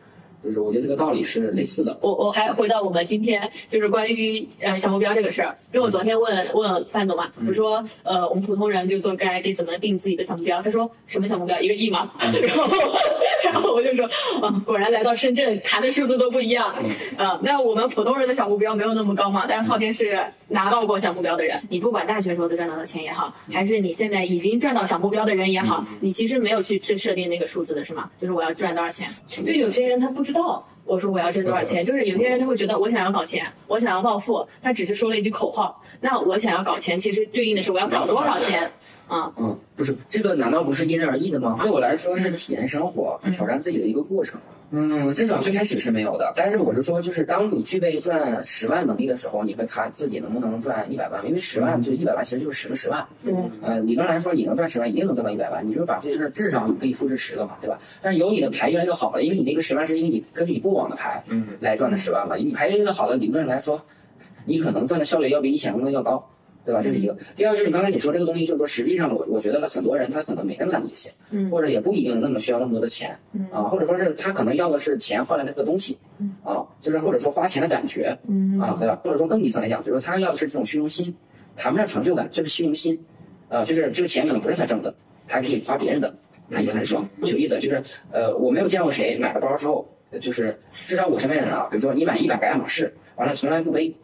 就是我觉得这个道理是类似的。我我还回到我们今天就是关于呃小目标这个事儿，因为我昨天问问范总嘛，我说呃我们普通人就做个人 ID 怎么定自己的小目标？他说什么小目标？一个亿吗？然后然后我就说啊，果然来到深圳谈的数字都不一样。啊，那我们普通人的小目标没有那么高嘛，但是昊天是拿到过小目标的人，你不管大学时候的赚到的钱也好，还是你现在已经赚到小目标的人也好，你其实没有去去设定那个数字的是吗？就是我要赚多少钱？就有些人他不知道。我说我要挣多少钱，就是有些人他会觉得我想要搞钱，我想要暴富，他只是说了一句口号。那我想要搞钱，其实对应的是我要搞多少钱啊？嗯，不是这个，难道不是因人而异的吗？对我来说是体验生活、挑战自己的一个过程。嗯，至少最开始是没有的。但是我是说，就是当你具备赚十万能力的时候，你会看自己能不能赚一百万，因为十万就是一百万，其实就是十个十万。嗯，呃，理论来说，你能赚十万，一定能赚到一百万。你就是把这件事，至少你可以复制十个嘛，对吧？但是有你的牌越来越好了，因为你那个十万是因为你根据你过往的牌，嗯来赚的十万嘛。你牌越来越好了，理论上来说，你可能赚的效率要比你想象中的要高，对吧？这是一个。第二就是你刚才你说这个东西，就是说实际上我我觉得很多人他可能没那么大力气，嗯或者也不一定那么需要那么多的钱，嗯啊，或者说是他可能要的是钱换来的这个东西，啊，就是或者说花钱的感觉，嗯啊，对吧？或者说更底层来讲，就是说他要的是这种虚荣心，谈不上成就感，就是虚荣心。啊，就是这个钱可能不是他挣的，他可以花别人的，他也很爽。举个例子，就是呃，我没有见过谁买了包之后，就是至少我身边的人啊，比如说你买一百个爱马仕，完了从来不背，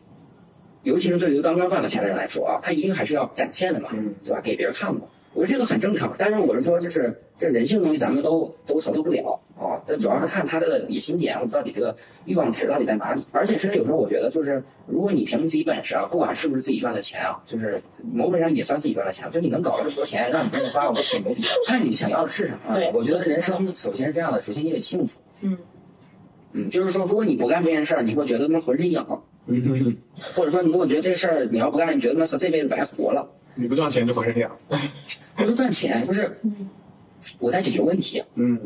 尤其是对于刚刚赚了钱的人来说啊，他一定还是要展现的嘛，对吧？给别人看的嘛。我觉得这个很正常，但是我是说，就是这人性的东西咱们都都操作不了啊。这主要是看他的野心点，到底这个欲望值到底在哪里。而且甚至有时候我觉得，就是如果你凭自己本事啊，不管是不是自己赚的钱啊，就是某种上也算自己赚的钱，就你能搞到这么多钱，让你这么花，我挺牛逼。看你想要的是什么。我觉得人生首先是这样的，首先你得幸福。嗯。嗯，就是说，如果你不干这件事儿，你会觉得他妈浑身痒。嗯。或者说，你如果觉得这事儿你要不干，你觉得他妈这辈子白活了。你不赚钱就浑身痒，不是赚钱，就是我在解决问题，嗯，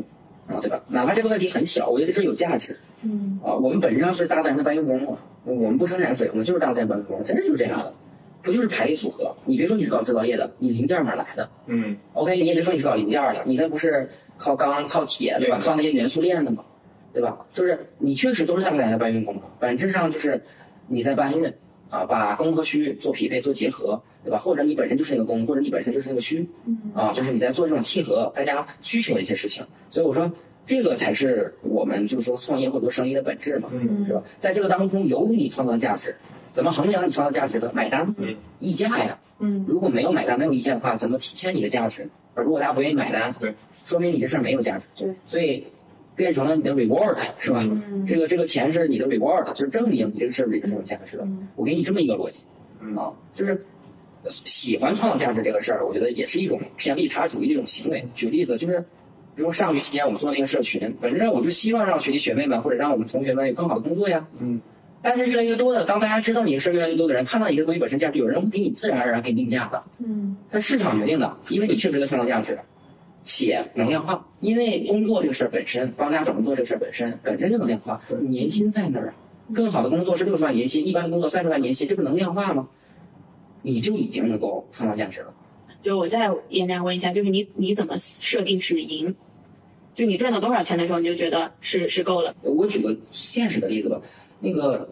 啊，对吧？哪怕这个问题很小，我觉得这是有价值，嗯，啊，我们本质上是大自然的搬运工嘛，我们不生产水，我们就是大自然搬运工，真的就是这样的，不就是排列组合？你别说你是搞制造业的，你零件哪来的？嗯，OK，你也别说你是搞零件的，你那不是靠钢、靠铁，对吧？靠那些元素链的嘛，对吧？就是你确实都是大自然的搬运工嘛，本质上就是你在搬运。啊，把供和需做匹配、做结合，对吧？或者你本身就是那个供，或者你本身就是那个需，啊，就是你在做这种契合大家需求的一些事情。所以我说，这个才是我们就是说创业或者做生意的本质嘛，是吧？在这个当中，由于你创造的价值，怎么衡量你创造价值的？买单，溢价呀。嗯，如果没有买单、没有溢价的话，怎么体现你的价值？而如果大家不愿意买单，对，说明你这事儿没有价值。对，所以。变成了你的 reward 是吧？这个这个钱是你的 reward，就是证明你这个事儿里是有价值的。我给你这么一个逻辑，啊，就是喜欢创造价值这个事儿，我觉得也是一种偏利他主义的一种行为。举例子就是，比如上学期间我们做那个社群，本质上我就希望让学弟学妹们或者让我们同学们有更好的工作呀。嗯。但是越来越多的，当大家知道你的事儿越来越多的人看到你这东西本身价值，有人会给你自然而然给你定价的。嗯。它市场决定的，因为你确实在创造价值。且能量化，因为工作这个事儿本身，帮大家找工作这个事儿本身本身就能量化，年薪在那儿啊。更好的工作是六十万年薪，一般的工作三十万年薪，这不能量化吗？你就已经能够创造价值了。就我再延展问一下，就是你你怎么设定止盈？就你赚到多少钱的时候，你就觉得是是够了？我举个现实的例子吧，那个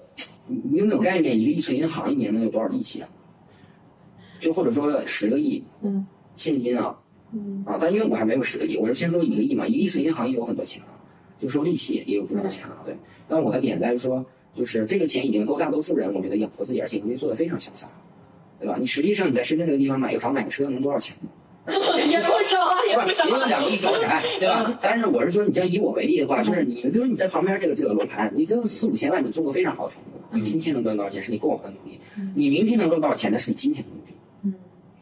你有没有概念？一个一存银行一年能有多少利息啊？就或者说十个亿，嗯，现金啊？啊，但因为我还没有十个亿，我是先说一个亿嘛，一个亿是银行也有很多钱了，就说利息也有不少钱了，对。但我的点在于说，就是这个钱已经够大多数人，我觉得养活自己，而且能力做得非常潇洒，对吧？你实际上你在深圳这个地方买个房买个车能多少钱？也不少啊，也不少。也有两个亿掏钱，对吧？但是我是说，你像以我为例的话，就是你，比如你在旁边这个这个楼盘，你这四五千万，你做个非常好的房子，你今天能赚多少钱是你过往的努力，你明天能赚多少钱那是你今天的努力。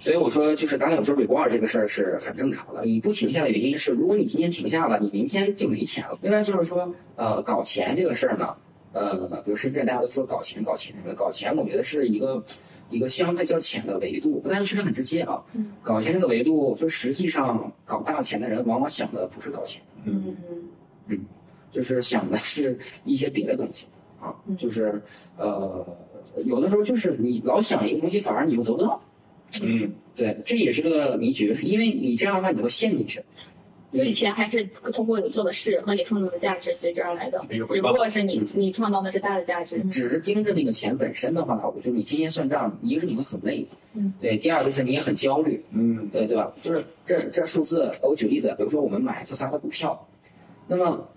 所以我说，就是刚才我说 reward 这个事儿是很正常的。你不停下的原因是，如果你今天停下了，你明天就没钱了。另外就是说，呃，搞钱这个事儿呢，呃，比如深圳大家都说搞钱搞钱，搞钱我觉得是一个一个相对较浅的维度，但是确实很直接啊。搞钱这个维度，就实际上搞大钱的人往往想的不是搞钱，嗯嗯，就是想的是一些别的东西啊，就是呃，有的时候就是你老想一个东西，反而你又得不到。嗯，对，这也是个迷局，因为你这样的话你会陷进去。所以钱还是通过你做的事和你创造的价值随之而来的，只不过是你你创造的是大的价值。只是盯着那个钱本身的话，我觉得你天天算账，一个是你会很累，嗯，对，第二就是你也很焦虑，嗯，对对吧？就是这这数字，我举例子，比如说我们买特斯拉的股票，那么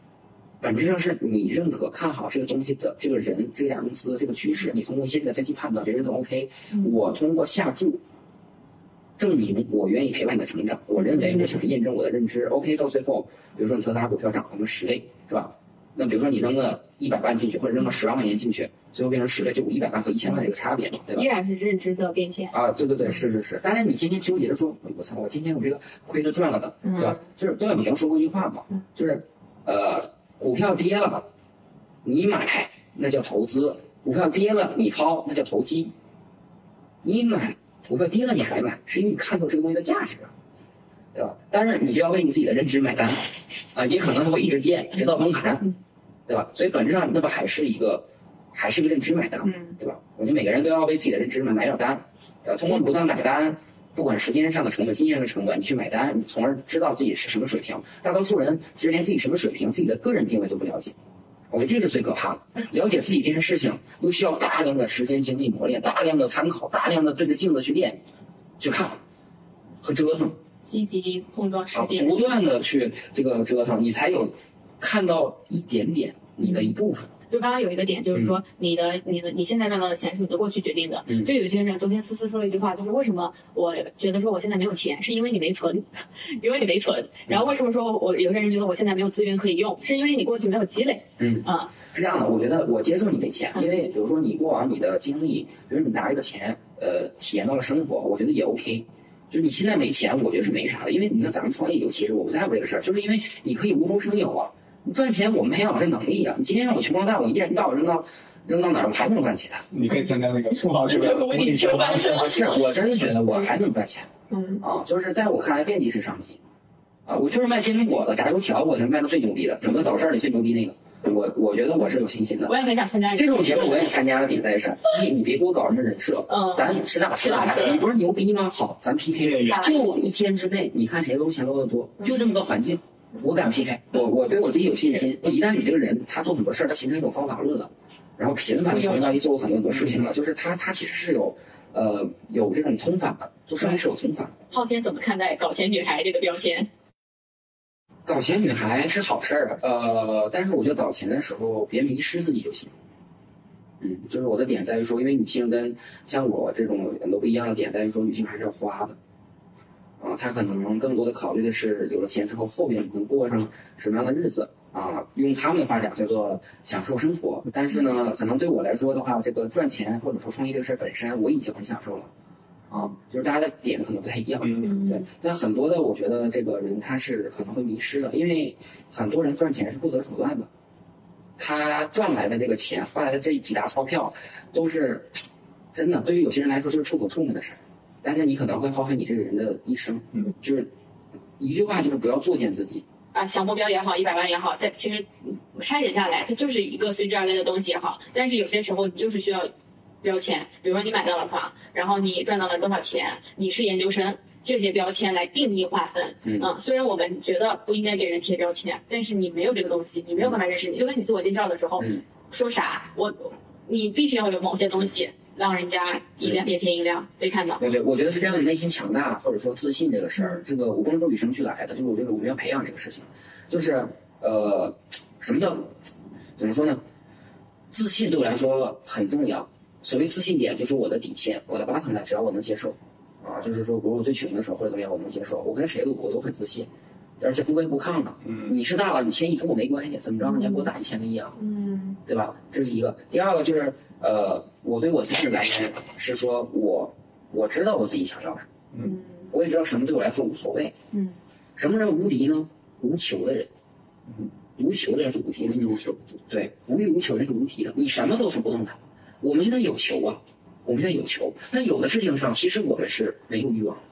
本质上是你认可看好这个东西的这个人这家公司的这个趋势，你通过一些的分析判断，别人都 OK，我通过下注。证明我愿意陪伴你的成长。我认为我想验证我的认知。OK，到最后，比如说你特斯拉股票涨了个十倍，是吧？那比如说你扔了一百万进去，或者扔了十万块钱进去，最后变成十倍，就一百万和一千万这个差别嘛，对吧？依然是认知的变现啊！对对对，是是是。当然你天天纠结着说，我操，我今天我这个亏了赚了的，对吧？就是段永平说过一句话嘛，就是呃，股票跌了，你买那叫投资；股票跌了，你抛那叫投机。你买。股票跌了你还买，是因为你看透这个东西的价值，对吧？但是你就要为你自己的认知买单，啊，也可能它会一直跌，直到崩盘，对吧？所以本质上那不还是一个，还是个认知买单，对吧？我觉得每个人都要为自己的认知买买点单，呃，通过不断买单，不管时间上的成本、经验上的成本，你去买单，从而知道自己是什么水平。大多数人其实连自己什么水平、自己的个人定位都不了解。我觉得这是最可怕的。了解自己这件事情，又需要大量的时间、精力磨练，大量的参考，大量的对着镜子去练、去看，和折腾积极碰撞世啊，界，不断的去这个折腾，你才有看到一点点你的一部分。就刚刚有一个点，就是说你的、你的、你现在赚到的钱是你的过去决定的。嗯就有些人，昨天思思说了一句话，就是为什么我觉得说我现在没有钱，是因为你没存，因为你没存。然后为什么说我有些人觉得我现在没有资源可以用，是因为你过去没有积累。嗯啊，是这样的，我觉得我接受你没钱，嗯因为比如说你过往你的经历，比如你拿这个钱，呃，体验到了生活，我觉得也 OK。就是你现在没钱，我觉得是没啥的，因为你看咱们创业，尤其是我不在乎这个事儿，就是因为你可以无中生有啊。你赚钱，我们培养这能力啊。你今天让我穷光蛋，我一人你把我扔到扔到哪儿，我还能赚钱。你可以参加那个富豪学的无理求翻身。是我真的觉得我还能赚钱嗯啊，就是在我看来遍地是商机啊。我就是卖煎饼果子、炸油条，我是卖的最牛逼的，整个早市里最牛逼那个。我我觉得我是有信心的我。也很想参加这种节目我也参加的点在是，你你别给我搞什么人设，嗯咱实打实的，你不是牛逼吗？好，咱 PK，就一天之内，你看谁搂钱搂的多，就这么个环境，我敢 PK，我我对我自己有信心。一旦你这个人他做很多事儿，他形成一种方法论了，然后频繁的从一到一做过很多很多事情了，就是他他其实是有呃有这种通法的，做生意是有通法的。昊天怎么看待“搞钱女孩”这个标签？搞钱女孩是好事儿啊，呃，但是我觉得搞钱的时候别迷失自己就行。嗯，就是我的点在于说，因为女性跟像我这种很多不一样的点在于说，女性还是要花的。啊，他可能更多的考虑的是有了钱之后，后面能过上什么样的日子啊？用他们的话讲叫做享受生活。但是呢，可能对我来说的话，这个赚钱或者说创业这个事儿本身，我已经很享受了。啊，就是大家的点可能不太一样。嗯对，但很多的我觉得这个人他是可能会迷失的，因为很多人赚钱是不择手段的，他赚来的这个钱换来的这几沓钞票，都是真的对于有些人来说就是吐口唾沫的事儿，但是你可能会耗费你这个人的一生。嗯，就是一句话就是不要作践自己。啊，小目标也好，一百万也好，在其实嗯筛选下来，它就是一个随之而来的东西也好。但是有些时候你就是需要标签，比如说你买到了房，然后你赚到了多少钱，你是研究生，这些标签来定义划分。嗯虽然我们觉得不应该给人贴标签，但是你没有这个东西，你没有办法认识你。就跟你自我介绍的时候、嗯说啥，我你必须要有某些东西让人家一亮眼前一亮被看到。我觉我觉得是这样的，内心强大或者说自信这个事儿，这个我不能说与生俱来的，就是我觉得我们要培养这个事情，就是呃，什么叫怎么说呢？自信对我来说很重要。所谓自信点，就是我的底线，我的 bottom line，只要我能接受，啊，就是说，比如我最穷的时候或者怎么样，我能接受，我跟谁都我都很自信，而且不卑不亢的。嗯你是大佬，你千亿跟我没关系，怎么着，你要给我打一千个亿啊？嗯对吧？这是一个。第二个就是，呃，我对我自己的来源是说我我知道我自己想要什么，嗯我也知道什么对我来说无所谓。嗯什么人无敌呢？无求的人，无求的人是无敌的。欲无求。对，无欲无求人是无敌的。你什么都是不动的。我们现在有求啊，我们现在有求，但有的事情上其实我们是没有欲望的。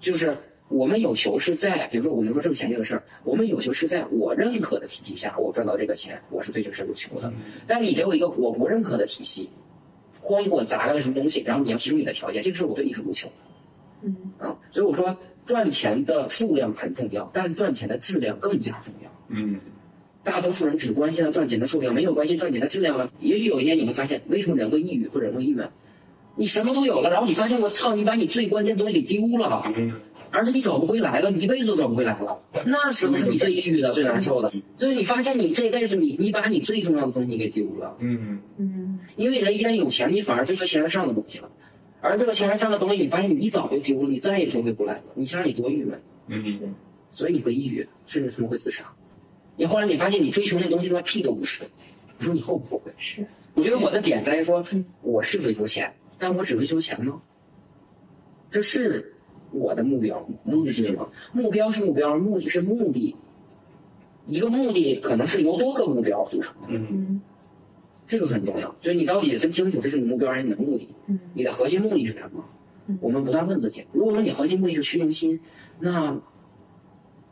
就是我们有求是在，比如说我们说挣钱这个事儿，我们有求是在我认可的体系下，我赚到这个钱，我是对这个事儿有求的。但你给我一个我不认可的体系，哐给我砸了个什么东西，然后你要提出你的条件，这个事儿我对你是无求的。嗯啊，所以我说赚钱的数量很重要，但赚钱的质量更加重要。嗯大多数人只关心了赚钱的数量，没有关心赚钱的质量了。也许有一天你会发现，为什么人会抑郁或者人会郁闷？你什么都有了，然后你发现我操，你把你最关键的东西给丢了，嗯而且你找不回来了，你一辈子都找不回来了。那是不是你最抑郁的、最难受的。就是你发现你这辈子你你把你最重要的东西给丢了，嗯嗯因为人一旦有钱，你反而追求形而上的东西了，而这个形而上的东西，你发现你一早就丢了，你再也追回不来了。你想想你多郁闷。嗯所以你会抑郁，甚至他们会自杀。你后来你发现你追求那东西他妈屁都不是，你说你后不后悔？是。我觉得我的点在于说，我是追求钱，但我只追求钱吗？这是我的目标目的吗？目标是目标，目的是目的。一个目的可能是由多个目标组成的，这个很重要。就是你到底分清楚这是你的目标还是你的目的，嗯你的核心目的是什么？我们不断问自己，如果说你核心目的是虚荣心，那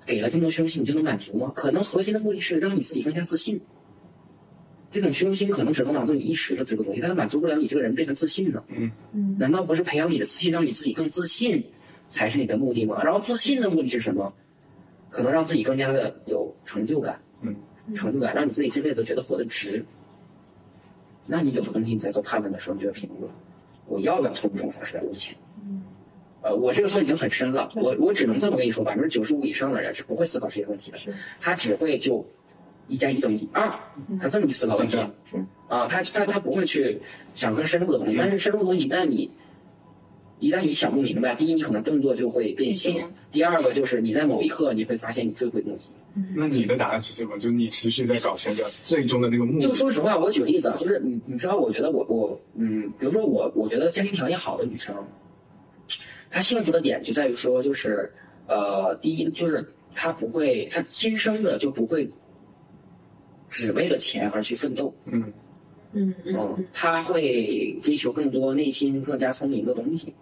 给了这么多虚荣心，你就能满足吗？可能核心的目的是让你自己更加自信。这种虚荣心可能只能满足你一时的这个东西，但是满足不了你这个人变成自信呢。嗯嗯难道不是培养你的自信，让你自己更自信，才是你的目的吗？然后自信的目的是什么？可能让自己更加的有成就感，嗯，成就感让你自己这辈子觉得活得值。那你有的东西你在做判断的时候，你就要评估了，我要不要通过这种方式来挣钱？呃，呃，我这个说已经很深了，我我只能这么跟你说，百分之九十五以上的人是不会思考这些问题的，他只会就一加一等于二，他这么去思考问题，啊，他他他不会去想更深入的东西，但是深入的东西一旦你一旦你想不明白，第一你可能动作就会变形，第二个就是你在某一刻你会发现你追悔莫及。那你的答案是什么？就你持续在搞钱的最终的那个目的？就说实话，我举个例子啊，就是你你知道，我觉得我我嗯，比如说我我觉得家庭条件好的女生。她幸福的点就在于说，就是呃，第一就是她不会，她天生的就不会只为了钱而去奋斗。嗯嗯嗯，他会追求更多内心更加聪明的东西，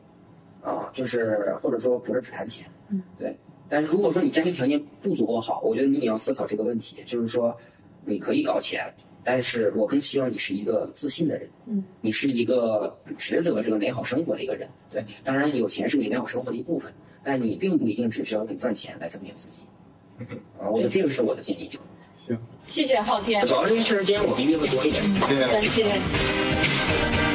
啊，就是或者说不是只谈钱。嗯，对。但是如果说你家庭条件不足够好，我觉得你也要思考这个问题，就是说你可以搞钱。但是我更希望你是一个自信的人，嗯，你是一个值得这个美好生活的一个人，对。当然，有钱是你美好生活的一部分，但你并不一定只需要你赚钱来证明自己。啊，我觉得这个是我的建议。就行，谢谢昊天。主要是因为确实今天我比约会多一点。谢谢。感谢。